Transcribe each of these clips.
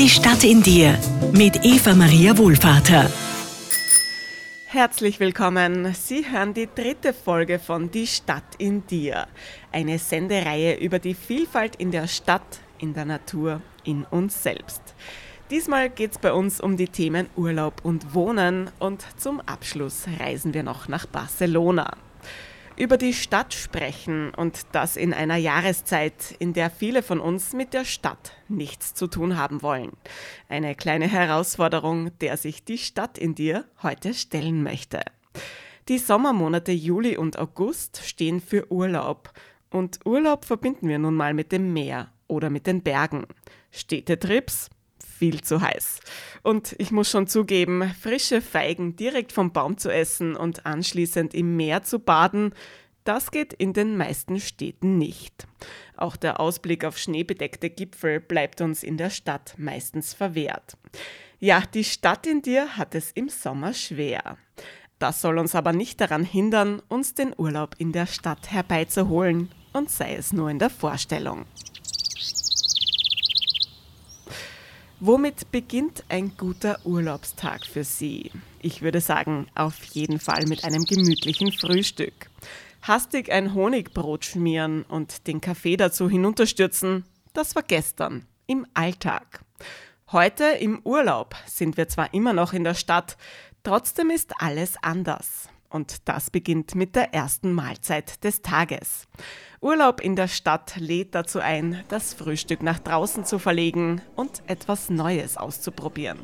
Die Stadt in dir mit Eva Maria Wohlvater. Herzlich willkommen. Sie hören die dritte Folge von Die Stadt in dir. Eine Sendereihe über die Vielfalt in der Stadt, in der Natur, in uns selbst. Diesmal geht es bei uns um die Themen Urlaub und Wohnen und zum Abschluss reisen wir noch nach Barcelona über die Stadt sprechen und das in einer Jahreszeit, in der viele von uns mit der Stadt nichts zu tun haben wollen. Eine kleine Herausforderung, der sich die Stadt in dir heute stellen möchte. Die Sommermonate Juli und August stehen für Urlaub. Und Urlaub verbinden wir nun mal mit dem Meer oder mit den Bergen. Städtetrips, viel zu heiß. Und ich muss schon zugeben, frische Feigen direkt vom Baum zu essen und anschließend im Meer zu baden, das geht in den meisten Städten nicht. Auch der Ausblick auf schneebedeckte Gipfel bleibt uns in der Stadt meistens verwehrt. Ja, die Stadt in dir hat es im Sommer schwer. Das soll uns aber nicht daran hindern, uns den Urlaub in der Stadt herbeizuholen, und sei es nur in der Vorstellung. Womit beginnt ein guter Urlaubstag für Sie? Ich würde sagen, auf jeden Fall mit einem gemütlichen Frühstück. Hastig ein Honigbrot schmieren und den Kaffee dazu hinunterstürzen, das war gestern, im Alltag. Heute im Urlaub sind wir zwar immer noch in der Stadt, trotzdem ist alles anders. Und das beginnt mit der ersten Mahlzeit des Tages. Urlaub in der Stadt lädt dazu ein, das Frühstück nach draußen zu verlegen und etwas Neues auszuprobieren.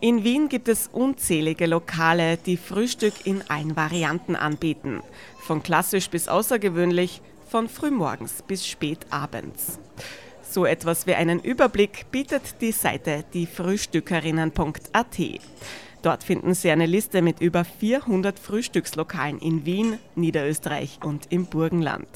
In Wien gibt es unzählige Lokale, die Frühstück in allen Varianten anbieten. Von klassisch bis außergewöhnlich, von frühmorgens bis spät abends. So etwas wie einen Überblick bietet die Seite diefrühstückerinnen.at. Dort finden Sie eine Liste mit über 400 Frühstückslokalen in Wien, Niederösterreich und im Burgenland.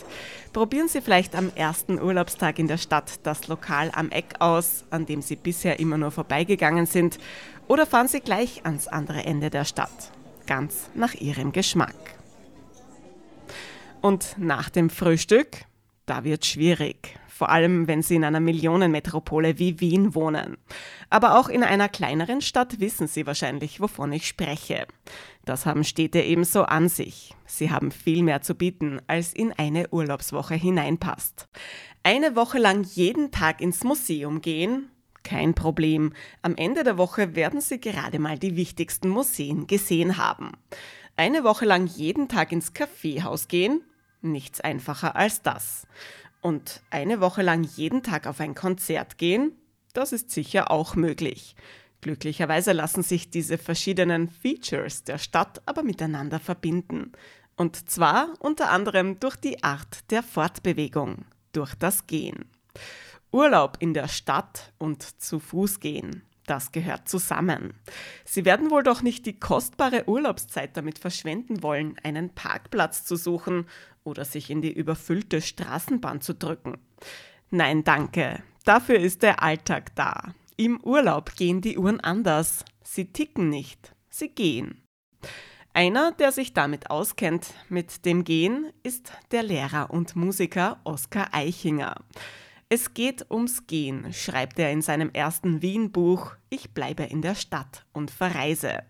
Probieren Sie vielleicht am ersten Urlaubstag in der Stadt das Lokal am Eck aus, an dem Sie bisher immer nur vorbeigegangen sind, oder fahren Sie gleich ans andere Ende der Stadt, ganz nach Ihrem Geschmack. Und nach dem Frühstück, da wird schwierig vor allem wenn Sie in einer Millionenmetropole wie Wien wohnen. Aber auch in einer kleineren Stadt wissen Sie wahrscheinlich, wovon ich spreche. Das haben Städte ebenso an sich. Sie haben viel mehr zu bieten, als in eine Urlaubswoche hineinpasst. Eine Woche lang jeden Tag ins Museum gehen? Kein Problem. Am Ende der Woche werden Sie gerade mal die wichtigsten Museen gesehen haben. Eine Woche lang jeden Tag ins Kaffeehaus gehen? Nichts einfacher als das. Und eine Woche lang jeden Tag auf ein Konzert gehen, das ist sicher auch möglich. Glücklicherweise lassen sich diese verschiedenen Features der Stadt aber miteinander verbinden. Und zwar unter anderem durch die Art der Fortbewegung, durch das Gehen. Urlaub in der Stadt und zu Fuß gehen. Das gehört zusammen. Sie werden wohl doch nicht die kostbare Urlaubszeit damit verschwenden wollen, einen Parkplatz zu suchen oder sich in die überfüllte Straßenbahn zu drücken. Nein, danke. Dafür ist der Alltag da. Im Urlaub gehen die Uhren anders. Sie ticken nicht, sie gehen. Einer, der sich damit auskennt, mit dem Gehen, ist der Lehrer und Musiker Oskar Eichinger. Es geht ums Gehen, schreibt er in seinem ersten Wien-Buch Ich bleibe in der Stadt und verreise.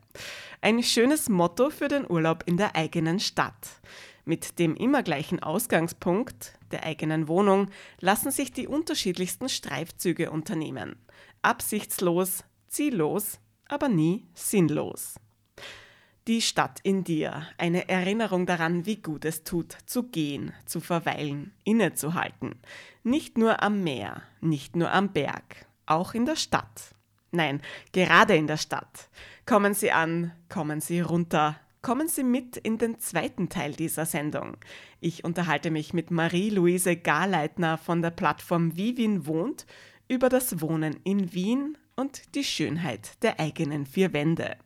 Ein schönes Motto für den Urlaub in der eigenen Stadt. Mit dem immer gleichen Ausgangspunkt, der eigenen Wohnung, lassen sich die unterschiedlichsten Streifzüge unternehmen. Absichtslos, ziellos, aber nie sinnlos. Die Stadt in dir, eine Erinnerung daran, wie gut es tut, zu gehen, zu verweilen, innezuhalten. Nicht nur am Meer, nicht nur am Berg, auch in der Stadt. Nein, gerade in der Stadt. Kommen Sie an, kommen Sie runter, kommen Sie mit in den zweiten Teil dieser Sendung. Ich unterhalte mich mit Marie-Louise Garleitner von der Plattform Wie Wien wohnt über das Wohnen in Wien und die Schönheit der eigenen vier Wände.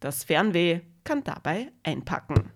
Das Fernweh kann dabei einpacken.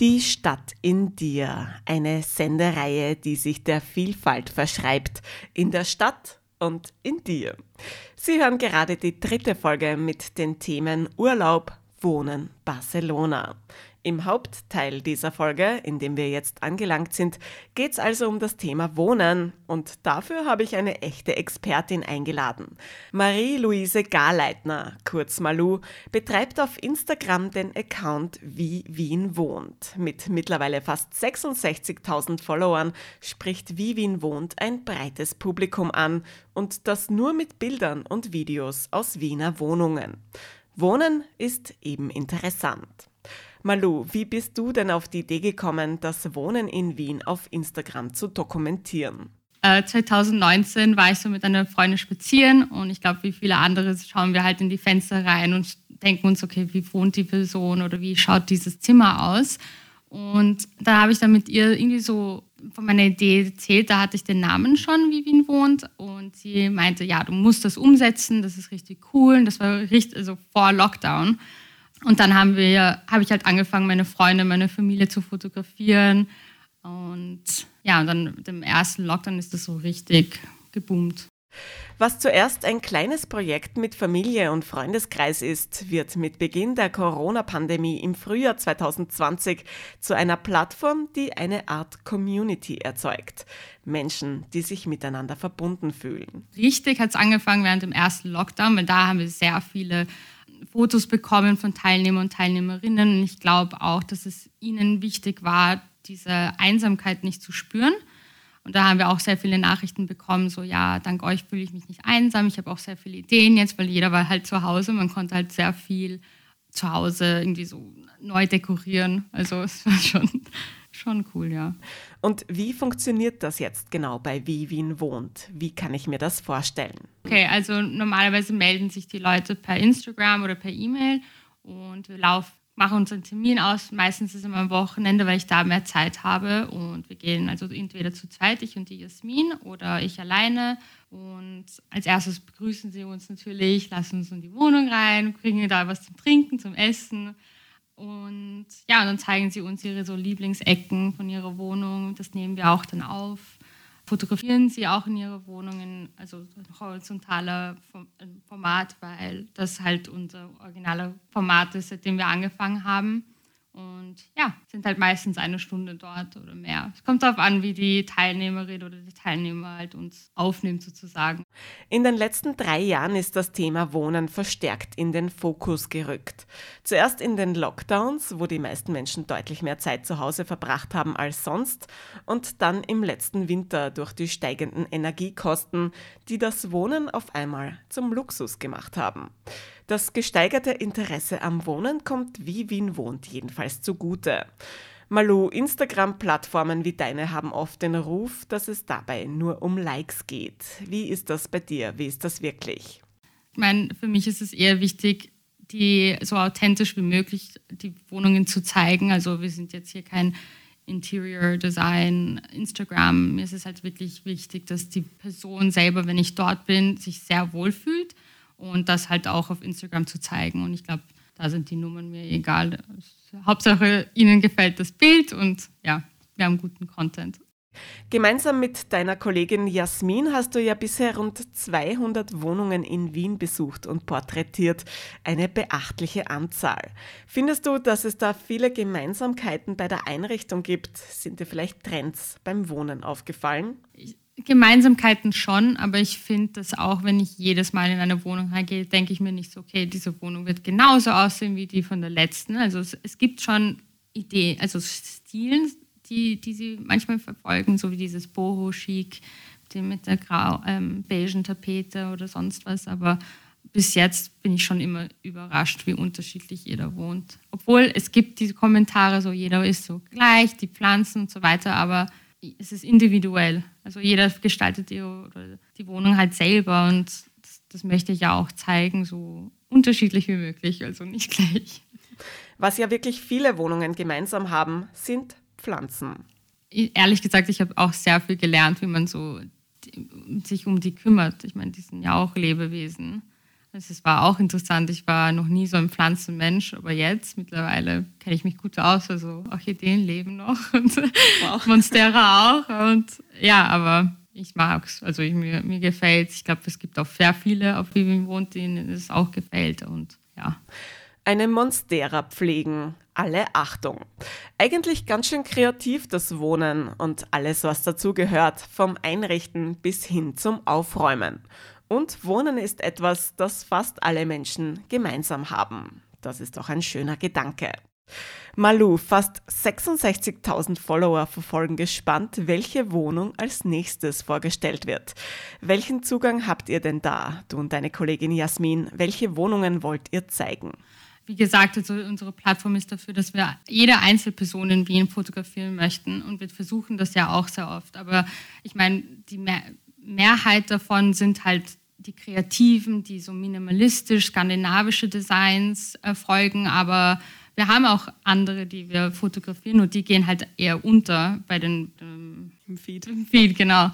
Die Stadt in dir, eine Sendereihe, die sich der Vielfalt verschreibt, in der Stadt und in dir. Sie hören gerade die dritte Folge mit den Themen Urlaub, Wohnen, Barcelona. Im Hauptteil dieser Folge, in dem wir jetzt angelangt sind, geht es also um das Thema Wohnen und dafür habe ich eine echte Expertin eingeladen. Marie-Louise Garleitner, kurz Malu, betreibt auf Instagram den Account Wie Wien wohnt. Mit mittlerweile fast 66.000 Followern spricht Wie Wien wohnt ein breites Publikum an und das nur mit Bildern und Videos aus Wiener Wohnungen. Wohnen ist eben interessant. Malu, wie bist du denn auf die Idee gekommen, das Wohnen in Wien auf Instagram zu dokumentieren? Äh, 2019 war ich so mit einer Freundin spazieren und ich glaube, wie viele andere schauen wir halt in die Fenster rein und denken uns, okay, wie wohnt die Person oder wie schaut dieses Zimmer aus? Und da habe ich dann mit ihr irgendwie so von meiner Idee erzählt, da hatte ich den Namen schon, wie Wien wohnt. Und sie meinte, ja, du musst das umsetzen, das ist richtig cool. Und das war richtig, also vor Lockdown. Und dann haben wir, habe ich halt angefangen, meine Freunde, meine Familie zu fotografieren. Und ja, und dann mit dem ersten Lockdown ist das so richtig geboomt. Was zuerst ein kleines Projekt mit Familie und Freundeskreis ist, wird mit Beginn der Corona-Pandemie im Frühjahr 2020 zu einer Plattform, die eine Art Community erzeugt. Menschen, die sich miteinander verbunden fühlen. Richtig hat es angefangen während dem ersten Lockdown, weil da haben wir sehr viele Fotos bekommen von Teilnehmern und Teilnehmerinnen. Und ich glaube auch, dass es ihnen wichtig war, diese Einsamkeit nicht zu spüren. Und da haben wir auch sehr viele Nachrichten bekommen, so ja, dank euch fühle ich mich nicht einsam. Ich habe auch sehr viele Ideen jetzt, weil jeder war halt zu Hause. Man konnte halt sehr viel zu Hause irgendwie so neu dekorieren. Also es war schon schon cool, ja. Und wie funktioniert das jetzt genau bei Wie Wien wohnt? Wie kann ich mir das vorstellen? Okay, also normalerweise melden sich die Leute per Instagram oder per E-Mail und wir laufen, machen uns einen Termin aus. Meistens ist es immer am Wochenende, weil ich da mehr Zeit habe. Und wir gehen also entweder zu zweit, ich und die Jasmin, oder ich alleine. Und als erstes begrüßen sie uns natürlich, lassen uns in die Wohnung rein, kriegen da was zum Trinken, zum Essen. Und ja, dann zeigen sie uns ihre so Lieblingsecken von ihrer Wohnung. Das nehmen wir auch dann auf. Fotografieren sie auch in ihre Wohnungen, also horizontaler äh, Format, weil das halt unser originaler Format ist, seitdem wir angefangen haben. Und ja, sind halt meistens eine Stunde dort oder mehr. Es kommt darauf an, wie die Teilnehmerin oder die Teilnehmer halt uns aufnimmt sozusagen. In den letzten drei Jahren ist das Thema Wohnen verstärkt in den Fokus gerückt. Zuerst in den Lockdowns, wo die meisten Menschen deutlich mehr Zeit zu Hause verbracht haben als sonst, und dann im letzten Winter durch die steigenden Energiekosten, die das Wohnen auf einmal zum Luxus gemacht haben. Das gesteigerte Interesse am Wohnen kommt wie Wien wohnt jedenfalls zugute. Malu, Instagram-Plattformen wie deine haben oft den Ruf, dass es dabei nur um Likes geht. Wie ist das bei dir? Wie ist das wirklich? Ich meine, für mich ist es eher wichtig, die so authentisch wie möglich die Wohnungen zu zeigen. Also wir sind jetzt hier kein Interior Design, Instagram. Mir ist es halt wirklich wichtig, dass die Person selber, wenn ich dort bin, sich sehr wohl fühlt und das halt auch auf Instagram zu zeigen. Und ich glaube, da sind die Nummern mir egal. Hauptsache, ihnen gefällt das Bild und ja, wir haben guten Content. Gemeinsam mit deiner Kollegin Jasmin hast du ja bisher rund 200 Wohnungen in Wien besucht und porträtiert. Eine beachtliche Anzahl. Findest du, dass es da viele Gemeinsamkeiten bei der Einrichtung gibt? Sind dir vielleicht Trends beim Wohnen aufgefallen? Ich, Gemeinsamkeiten schon, aber ich finde dass auch, wenn ich jedes Mal in eine Wohnung reingehe, denke ich mir nicht so, okay, diese Wohnung wird genauso aussehen wie die von der letzten. Also es, es gibt schon Ideen, also Stilen, die, die sie manchmal verfolgen, so wie dieses Boho-Chic mit der grau, ähm, beigen Tapete oder sonst was, aber bis jetzt bin ich schon immer überrascht, wie unterschiedlich jeder wohnt. Obwohl es gibt diese Kommentare, so jeder ist so gleich, die Pflanzen und so weiter, aber es ist individuell. Also jeder gestaltet die, die Wohnung halt selber und das, das, möchte ich ja auch zeigen, so unterschiedlich wie möglich, also nicht gleich. Was ja wirklich viele Wohnungen gemeinsam haben, sind Pflanzen. Ehrlich gesagt, ich habe auch sehr viel gelernt, wie man so sich um die kümmert. Ich meine, die sind ja auch Lebewesen. Das war auch interessant. Ich war noch nie so ein Pflanzenmensch, aber jetzt mittlerweile kenne ich mich gut aus. Also Orchideen leben noch und wow. Monstera auch. Und ja, aber ich mag es. Also ich, mir, mir gefällt Ich glaube, es gibt auch sehr viele auf Vivim wohnt, denen es auch gefällt. Und ja. Eine Monstera pflegen. Alle Achtung. Eigentlich ganz schön kreativ das Wohnen und alles, was dazu gehört, vom Einrichten bis hin zum Aufräumen. Und Wohnen ist etwas, das fast alle Menschen gemeinsam haben. Das ist doch ein schöner Gedanke. Malu, fast 66.000 Follower verfolgen gespannt, welche Wohnung als nächstes vorgestellt wird. Welchen Zugang habt ihr denn da, du und deine Kollegin Jasmin? Welche Wohnungen wollt ihr zeigen? Wie gesagt, also unsere Plattform ist dafür, dass wir jede Einzelperson in Wien fotografieren möchten und wir versuchen das ja auch sehr oft. Aber ich meine, die Mehrheit davon sind halt die Kreativen, die so minimalistisch skandinavische Designs erfolgen, aber wir haben auch andere, die wir fotografieren und die gehen halt eher unter bei den ähm, im Feed. Im Feed, genau.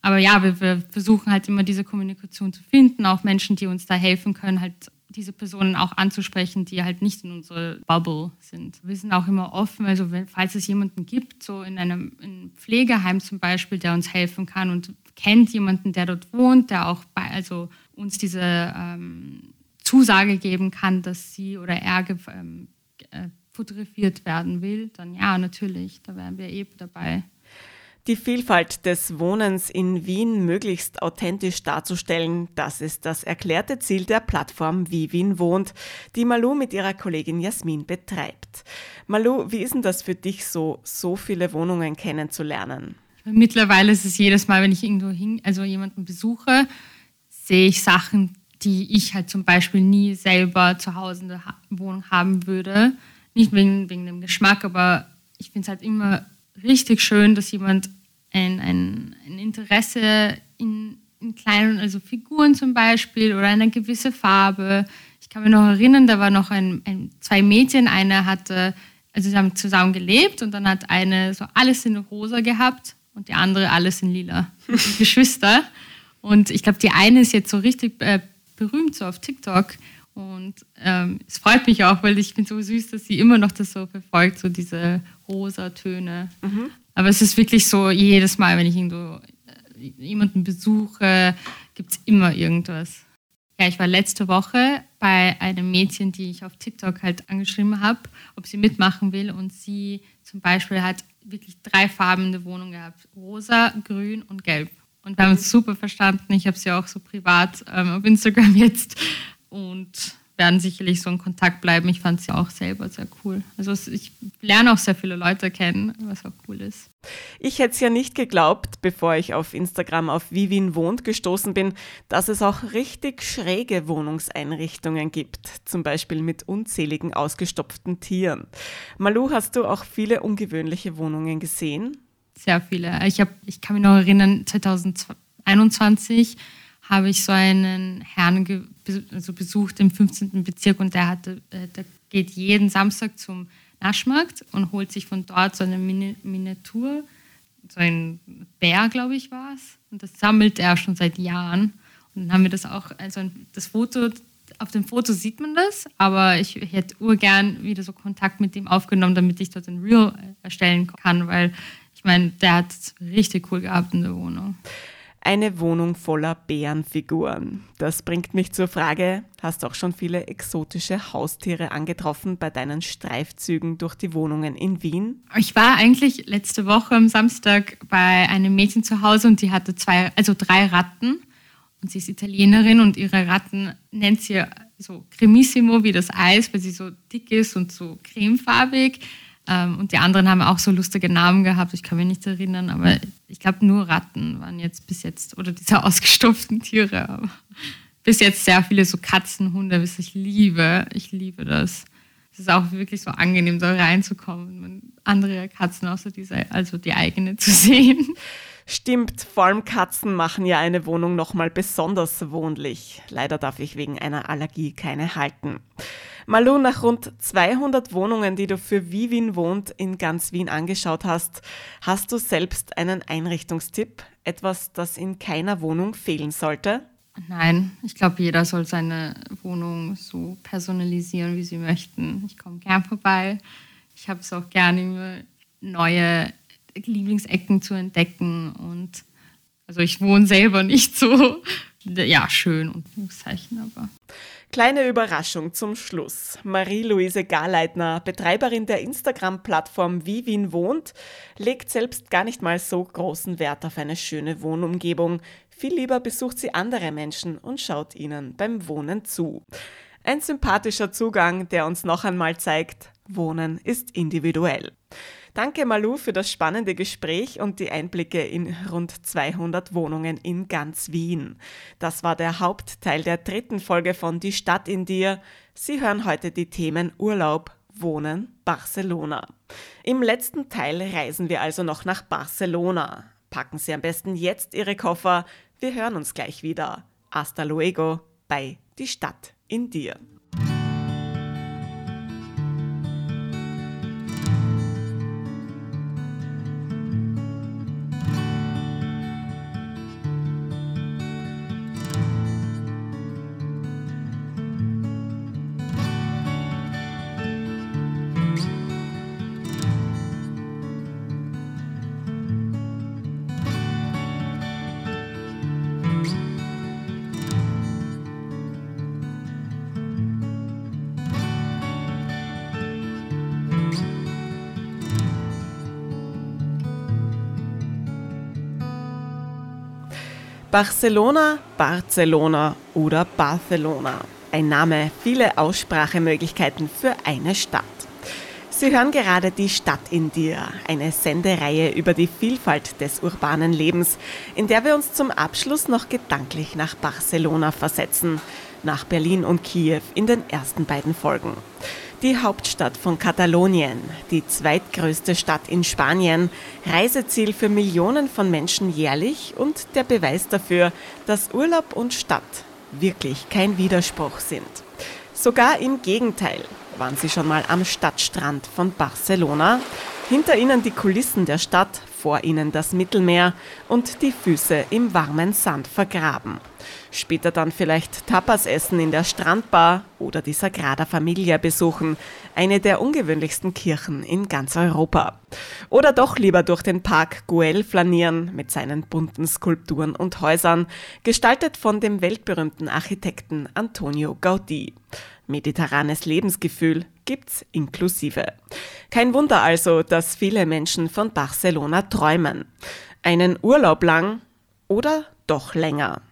Aber ja, wir, wir, versuchen halt immer diese Kommunikation zu finden, auch Menschen, die uns da helfen können, halt diese Personen auch anzusprechen, die halt nicht in unserer Bubble sind. Wir sind auch immer offen, also wenn, falls es jemanden gibt, so in einem in Pflegeheim zum Beispiel, der uns helfen kann und kennt jemanden, der dort wohnt, der auch bei, also uns diese ähm, Zusage geben kann, dass sie oder er ähm, äh, fotografiert werden will, dann ja, natürlich, da wären wir eben dabei. Die Vielfalt des Wohnens in Wien möglichst authentisch darzustellen, das ist das erklärte Ziel der Plattform Wie Wien wohnt, die Malu mit ihrer Kollegin Jasmin betreibt. Malu, wie ist denn das für dich so, so viele Wohnungen kennenzulernen? Mittlerweile ist es jedes Mal, wenn ich irgendwo hin, also jemanden besuche, sehe ich Sachen, die ich halt zum Beispiel nie selber zu Hause in der Wohnung haben würde. Nicht wegen, wegen dem Geschmack, aber ich finde es halt immer richtig schön, dass jemand ein, ein, ein Interesse in, in, kleinen, also Figuren zum Beispiel oder eine gewisse Farbe. Ich kann mich noch erinnern, da war noch ein, ein zwei Mädchen, eine hatte, also sie haben zusammen gelebt und dann hat eine so alles in rosa gehabt und die andere alles in lila. Geschwister. Und ich glaube, die eine ist jetzt so richtig äh, berühmt so auf TikTok. Und ähm, es freut mich auch, weil ich finde so süß, dass sie immer noch das so verfolgt, so diese rosa Töne. Mhm. Aber es ist wirklich so, jedes Mal, wenn ich irgendwo äh, jemanden besuche, gibt es immer irgendwas. Ja, ich war letzte Woche bei einem Mädchen, die ich auf TikTok halt angeschrieben habe, ob sie mitmachen will. Und sie zum Beispiel hat wirklich drei Farben in der Wohnung gehabt: Rosa, Grün und Gelb. Und wir haben uns super verstanden. Ich habe sie auch so privat ähm, auf Instagram jetzt und werden sicherlich so in Kontakt bleiben. Ich fand sie auch selber sehr cool. Also ich lerne auch sehr viele Leute kennen, was auch cool ist. Ich hätte es ja nicht geglaubt, bevor ich auf Instagram auf Vivin wohnt gestoßen bin, dass es auch richtig schräge Wohnungseinrichtungen gibt, zum Beispiel mit unzähligen ausgestopften Tieren. Malu, hast du auch viele ungewöhnliche Wohnungen gesehen? Sehr viele. Ich, hab, ich kann mich noch erinnern, 2021 habe ich so einen Herrn also besucht im 15. Bezirk und der, hatte, äh, der geht jeden Samstag zum Naschmarkt und holt sich von dort so eine Miniatur, so ein Bär, glaube ich, war es. Und das sammelt er schon seit Jahren. Und dann haben wir das auch, also das Foto, auf dem Foto sieht man das, aber ich hätte urgern wieder so Kontakt mit ihm aufgenommen, damit ich dort ein Reel erstellen kann, weil ich meine, der hat es richtig cool gehabt in der Wohnung. Eine Wohnung voller Bärenfiguren. Das bringt mich zur Frage, hast du auch schon viele exotische Haustiere angetroffen bei deinen Streifzügen durch die Wohnungen in Wien? Ich war eigentlich letzte Woche am Samstag bei einem Mädchen zu Hause und die hatte zwei, also drei Ratten. Und sie ist Italienerin und ihre Ratten nennt sie so cremissimo wie das Eis, weil sie so dick ist und so cremefarbig. Ähm, und die anderen haben auch so lustige Namen gehabt, ich kann mich nicht erinnern, aber ich glaube nur Ratten waren jetzt bis jetzt, oder diese ausgestopften Tiere, aber bis jetzt sehr viele so Katzen, Hunde, was ich liebe, ich liebe das. Es ist auch wirklich so angenehm, da reinzukommen und andere Katzen außer diese, also die eigene zu sehen. Stimmt, vor allem Katzen machen ja eine Wohnung nochmal besonders wohnlich. Leider darf ich wegen einer Allergie keine halten. Malu, nach rund 200 Wohnungen, die du für Wie Wien wohnt in ganz Wien angeschaut hast, hast du selbst einen Einrichtungstipp? Etwas, das in keiner Wohnung fehlen sollte? Nein, ich glaube, jeder soll seine Wohnung so personalisieren, wie sie möchten. Ich komme gern vorbei. Ich habe es auch gerne, neue Lieblingsecken zu entdecken. Und also ich wohne selber nicht so ja, schön und Zeichen, aber. Kleine Überraschung zum Schluss. Marie-Louise Garleitner, Betreiberin der Instagram-Plattform Wie Wien wohnt, legt selbst gar nicht mal so großen Wert auf eine schöne Wohnumgebung. Viel lieber besucht sie andere Menschen und schaut ihnen beim Wohnen zu. Ein sympathischer Zugang, der uns noch einmal zeigt, Wohnen ist individuell. Danke Malu für das spannende Gespräch und die Einblicke in rund 200 Wohnungen in ganz Wien. Das war der Hauptteil der dritten Folge von Die Stadt in dir. Sie hören heute die Themen Urlaub, Wohnen, Barcelona. Im letzten Teil reisen wir also noch nach Barcelona. Packen Sie am besten jetzt Ihre Koffer. Wir hören uns gleich wieder. Hasta luego bei Die Stadt in dir. Barcelona, Barcelona oder Barcelona. Ein Name, viele Aussprachemöglichkeiten für eine Stadt. Sie hören gerade die Stadt in dir, eine Sendereihe über die Vielfalt des urbanen Lebens, in der wir uns zum Abschluss noch gedanklich nach Barcelona versetzen, nach Berlin und Kiew in den ersten beiden Folgen. Die Hauptstadt von Katalonien, die zweitgrößte Stadt in Spanien, Reiseziel für Millionen von Menschen jährlich und der Beweis dafür, dass Urlaub und Stadt wirklich kein Widerspruch sind. Sogar im Gegenteil. Waren Sie schon mal am Stadtstrand von Barcelona? Hinter Ihnen die Kulissen der Stadt, vor Ihnen das Mittelmeer und die Füße im warmen Sand vergraben. Später dann vielleicht Tapas essen in der Strandbar oder die Sagrada Familia besuchen, eine der ungewöhnlichsten Kirchen in ganz Europa. Oder doch lieber durch den Park Güell flanieren mit seinen bunten Skulpturen und Häusern, gestaltet von dem weltberühmten Architekten Antonio Gaudí. Mediterranes Lebensgefühl gibt's inklusive. Kein Wunder also, dass viele Menschen von Barcelona träumen. Einen Urlaub lang oder doch länger.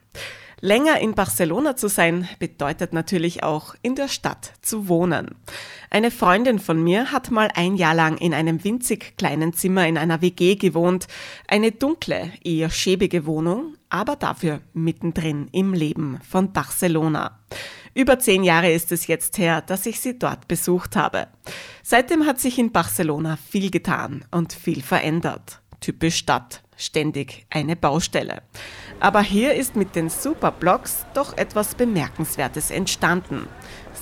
Länger in Barcelona zu sein bedeutet natürlich auch in der Stadt zu wohnen. Eine Freundin von mir hat mal ein Jahr lang in einem winzig kleinen Zimmer in einer WG gewohnt. Eine dunkle, eher schäbige Wohnung, aber dafür mittendrin im Leben von Barcelona. Über zehn Jahre ist es jetzt her, dass ich sie dort besucht habe. Seitdem hat sich in Barcelona viel getan und viel verändert. Typisch Stadt, ständig eine Baustelle. Aber hier ist mit den Superblocks doch etwas Bemerkenswertes entstanden.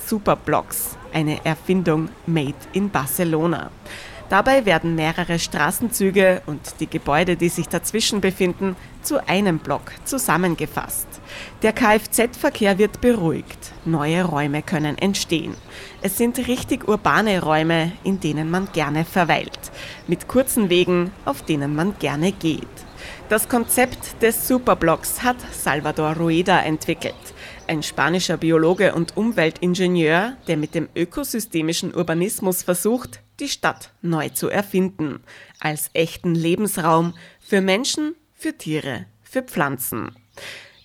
Superblocks, eine Erfindung made in Barcelona. Dabei werden mehrere Straßenzüge und die Gebäude, die sich dazwischen befinden, zu einem Block zusammengefasst. Der Kfz-Verkehr wird beruhigt, neue Räume können entstehen. Es sind richtig urbane Räume, in denen man gerne verweilt, mit kurzen Wegen, auf denen man gerne geht. Das Konzept des Superblocks hat Salvador Rueda entwickelt, ein spanischer Biologe und Umweltingenieur, der mit dem ökosystemischen Urbanismus versucht, die Stadt neu zu erfinden, als echten Lebensraum für Menschen, für Tiere, für Pflanzen.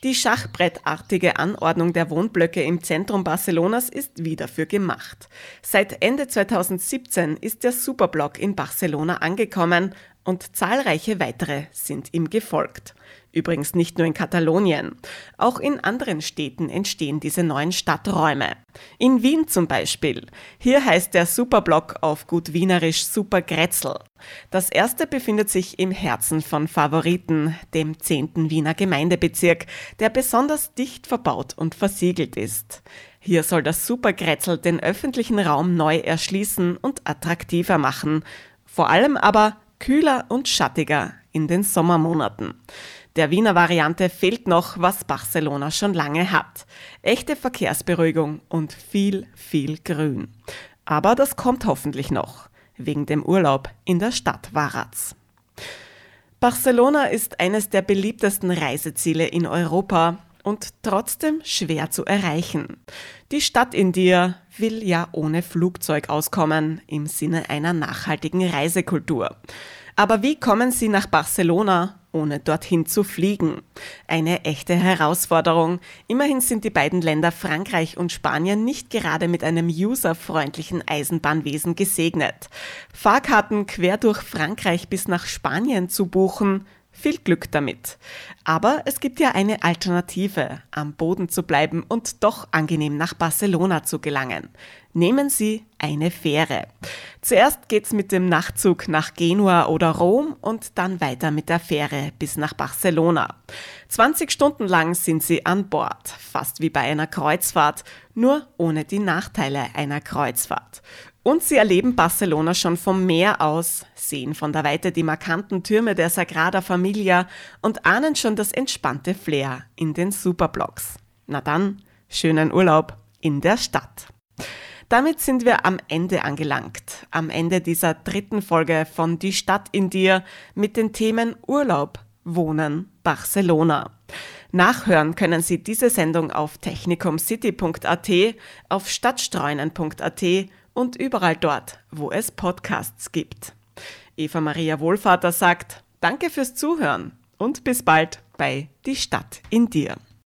Die schachbrettartige Anordnung der Wohnblöcke im Zentrum Barcelonas ist wieder für gemacht. Seit Ende 2017 ist der Superblock in Barcelona angekommen und zahlreiche weitere sind ihm gefolgt. Übrigens nicht nur in Katalonien. Auch in anderen Städten entstehen diese neuen Stadträume. In Wien zum Beispiel. Hier heißt der Superblock auf gut wienerisch Supergrätzl. Das erste befindet sich im Herzen von Favoriten, dem 10. Wiener Gemeindebezirk, der besonders dicht verbaut und versiegelt ist. Hier soll das Supergrätzl den öffentlichen Raum neu erschließen und attraktiver machen. Vor allem aber kühler und schattiger in den Sommermonaten. Der Wiener Variante fehlt noch, was Barcelona schon lange hat. Echte Verkehrsberuhigung und viel, viel Grün. Aber das kommt hoffentlich noch, wegen dem Urlaub in der Stadt Varaz. Barcelona ist eines der beliebtesten Reiseziele in Europa und trotzdem schwer zu erreichen. Die Stadt in dir will ja ohne Flugzeug auskommen im Sinne einer nachhaltigen Reisekultur. Aber wie kommen Sie nach Barcelona, ohne dorthin zu fliegen? Eine echte Herausforderung. Immerhin sind die beiden Länder Frankreich und Spanien nicht gerade mit einem userfreundlichen Eisenbahnwesen gesegnet. Fahrkarten quer durch Frankreich bis nach Spanien zu buchen, viel Glück damit. Aber es gibt ja eine Alternative, am Boden zu bleiben und doch angenehm nach Barcelona zu gelangen. Nehmen Sie eine Fähre. Zuerst geht's mit dem Nachtzug nach Genua oder Rom und dann weiter mit der Fähre bis nach Barcelona. 20 Stunden lang sind Sie an Bord, fast wie bei einer Kreuzfahrt, nur ohne die Nachteile einer Kreuzfahrt. Und sie erleben Barcelona schon vom Meer aus, sehen von der Weite die markanten Türme der Sagrada Familia und ahnen schon das entspannte Flair in den Superblocks. Na dann, schönen Urlaub in der Stadt. Damit sind wir am Ende angelangt, am Ende dieser dritten Folge von Die Stadt in dir mit den Themen Urlaub, Wohnen, Barcelona. Nachhören können Sie diese Sendung auf technicumcity.at, auf stadtstreunen.at und überall dort, wo es Podcasts gibt. Eva Maria Wohlvater sagt, danke fürs Zuhören und bis bald bei Die Stadt in dir.